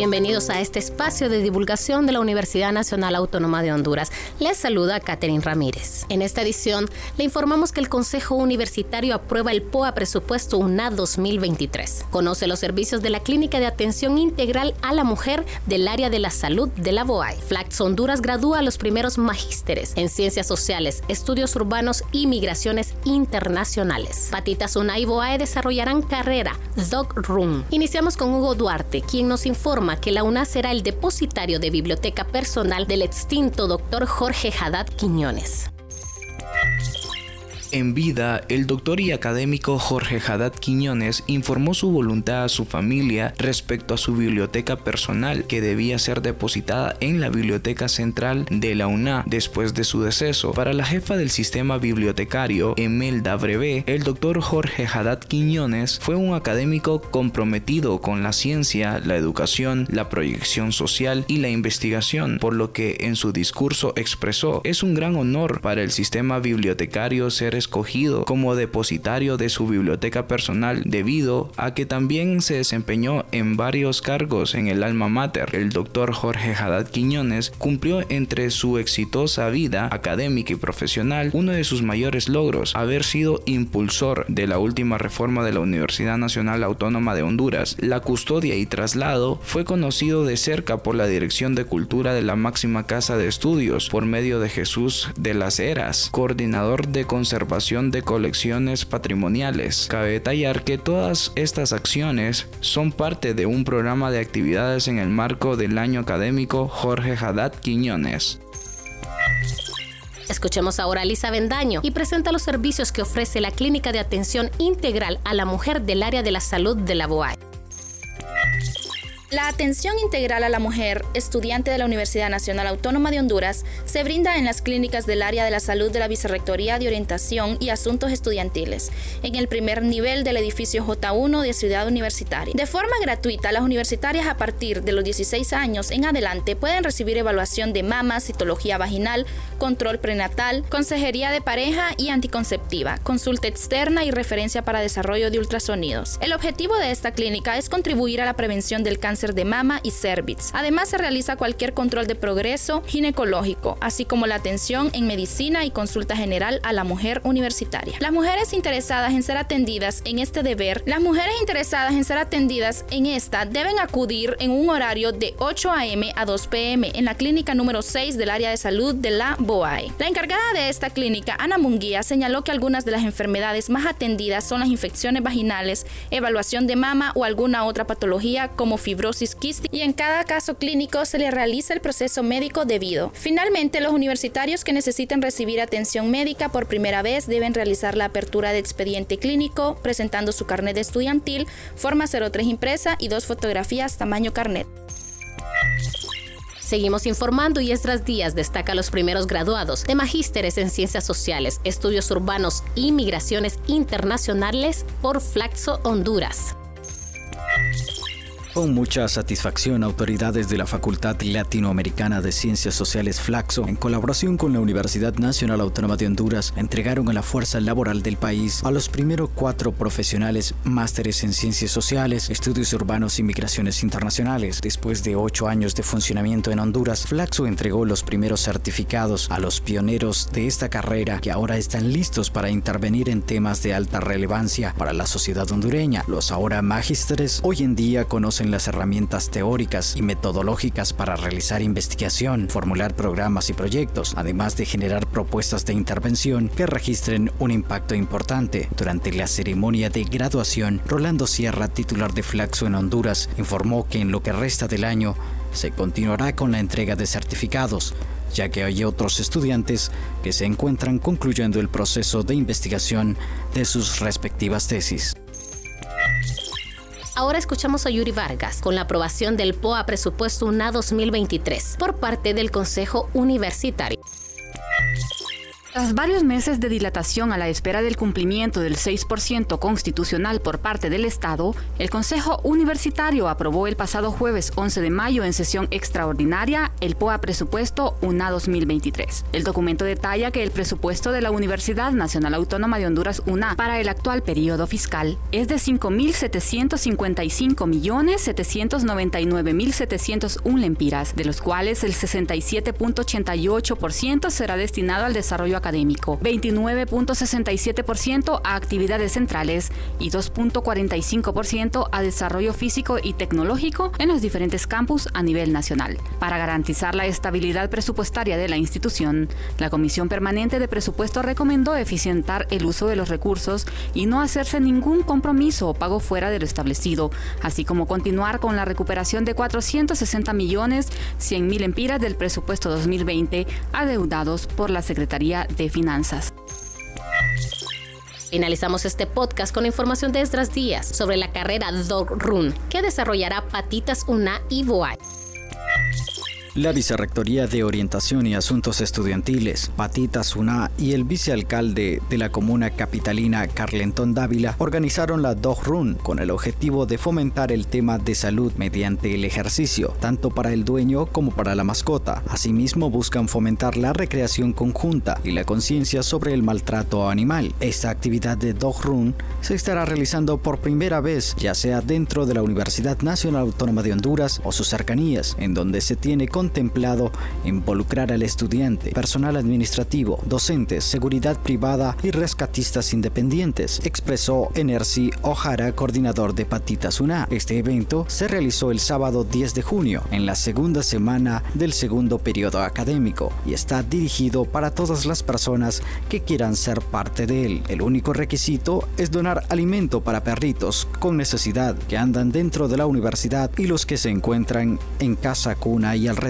Bienvenidos a este espacio de divulgación de la Universidad Nacional Autónoma de Honduras. Les saluda Catherine Ramírez. En esta edición le informamos que el Consejo Universitario aprueba el POA Presupuesto UNA 2023. Conoce los servicios de la Clínica de Atención Integral a la Mujer del área de la salud de la BOAI. Flax Honduras gradúa los primeros magísteres en Ciencias Sociales, Estudios Urbanos y Migraciones Internacionales. Patitas UNA y BOAE desarrollarán carrera Dog Room. Iniciamos con Hugo Duarte, quien nos informa que la UNA será el depositario de biblioteca personal del extinto doctor Jorge Haddad Quiñones. En vida, el doctor y académico Jorge Haddad Quiñones informó su voluntad a su familia respecto a su biblioteca personal que debía ser depositada en la Biblioteca Central de la UNA después de su deceso. Para la jefa del sistema bibliotecario, Emelda Brevé, el doctor Jorge Haddad Quiñones fue un académico comprometido con la ciencia, la educación, la proyección social y la investigación, por lo que en su discurso expresó, es un gran honor para el sistema bibliotecario ser escogido como depositario de su biblioteca personal debido a que también se desempeñó en varios cargos en el alma mater. El doctor Jorge Haddad Quiñones cumplió entre su exitosa vida académica y profesional uno de sus mayores logros, haber sido impulsor de la última reforma de la Universidad Nacional Autónoma de Honduras. La custodia y traslado fue conocido de cerca por la Dirección de Cultura de la máxima casa de estudios por medio de Jesús de las Heras, coordinador de conservación de colecciones patrimoniales. Cabe detallar que todas estas acciones son parte de un programa de actividades en el marco del año académico Jorge Haddad Quiñones. Escuchemos ahora a Lisa Bendaño y presenta los servicios que ofrece la Clínica de Atención Integral a la Mujer del Área de la Salud de la BOAI. La atención integral a la mujer, estudiante de la Universidad Nacional Autónoma de Honduras, se brinda en las clínicas del área de la salud de la Vicerrectoría de Orientación y Asuntos Estudiantiles, en el primer nivel del edificio J1 de Ciudad Universitaria. De forma gratuita, las universitarias a partir de los 16 años en adelante pueden recibir evaluación de mama, citología vaginal, control prenatal, consejería de pareja y anticonceptiva, consulta externa y referencia para desarrollo de ultrasonidos. El objetivo de esta clínica es contribuir a la prevención del cáncer de mama y cervix. Además se realiza cualquier control de progreso ginecológico, así como la atención en medicina y consulta general a la mujer universitaria. Las mujeres interesadas en ser atendidas en este deber, las mujeres interesadas en ser atendidas en esta deben acudir en un horario de 8 a.m. a 2 p.m. en la clínica número 6 del área de salud de la BOAE. La encargada de esta clínica, Ana Munguía, señaló que algunas de las enfermedades más atendidas son las infecciones vaginales, evaluación de mama o alguna otra patología como fibrosis y en cada caso clínico se le realiza el proceso médico debido. Finalmente, los universitarios que necesiten recibir atención médica por primera vez deben realizar la apertura de expediente clínico presentando su carnet estudiantil, forma 03 impresa y dos fotografías tamaño carnet. Seguimos informando y Esdras Díaz destaca los primeros graduados de magísteres en Ciencias Sociales, Estudios Urbanos y Migraciones Internacionales por Flaxo Honduras. Con mucha satisfacción, autoridades de la Facultad Latinoamericana de Ciencias Sociales Flaxo, en colaboración con la Universidad Nacional Autónoma de Honduras, entregaron a la fuerza laboral del país a los primeros cuatro profesionales másteres en Ciencias Sociales, Estudios Urbanos y Migraciones Internacionales. Después de ocho años de funcionamiento en Honduras, Flaxo entregó los primeros certificados a los pioneros de esta carrera que ahora están listos para intervenir en temas de alta relevancia para la sociedad hondureña. Los ahora magísteres hoy en día conocen en las herramientas teóricas y metodológicas para realizar investigación, formular programas y proyectos, además de generar propuestas de intervención que registren un impacto importante. Durante la ceremonia de graduación, Rolando Sierra, titular de Flaxo en Honduras, informó que en lo que resta del año se continuará con la entrega de certificados, ya que hay otros estudiantes que se encuentran concluyendo el proceso de investigación de sus respectivas tesis. Ahora escuchamos a Yuri Vargas con la aprobación del POA Presupuesto UNA 2023 por parte del Consejo Universitario. Tras varios meses de dilatación a la espera del cumplimiento del 6% constitucional por parte del Estado, el Consejo Universitario aprobó el pasado jueves 11 de mayo en sesión extraordinaria el POA Presupuesto UNA 2023. El documento detalla que el presupuesto de la Universidad Nacional Autónoma de Honduras UNA para el actual periodo fiscal es de 5.755.799.701 lempiras, de los cuales el 67.88% será destinado al desarrollo académico, 29.67% a actividades centrales y 2.45% a desarrollo físico y tecnológico en los diferentes campus a nivel nacional. Para garantizar la estabilidad presupuestaria de la institución, la Comisión Permanente de Presupuesto recomendó eficientar el uso de los recursos y no hacerse ningún compromiso o pago fuera de lo establecido, así como continuar con la recuperación de 460 millones 100 mil empiras del presupuesto 2020 adeudados por la Secretaría de Finanzas. Finalizamos este podcast con información de Esdras Díaz sobre la carrera Dog Run que desarrollará Patitas Una y Boay. La Vicerrectoría de Orientación y Asuntos Estudiantiles, Patita Suná y el vicealcalde de la comuna capitalina, Carlentón Dávila, organizaron la Dog Run con el objetivo de fomentar el tema de salud mediante el ejercicio, tanto para el dueño como para la mascota. Asimismo, buscan fomentar la recreación conjunta y la conciencia sobre el maltrato animal. Esta actividad de Dog Run se estará realizando por primera vez, ya sea dentro de la Universidad Nacional Autónoma de Honduras o sus cercanías, en donde se tiene contemplado involucrar al estudiante, personal administrativo, docentes, seguridad privada y rescatistas independientes, expresó Enercy O'Hara, coordinador de Patitas UNA. Este evento se realizó el sábado 10 de junio, en la segunda semana del segundo periodo académico, y está dirigido para todas las personas que quieran ser parte de él. El único requisito es donar alimento para perritos con necesidad que andan dentro de la universidad y los que se encuentran en casa, cuna y alrededor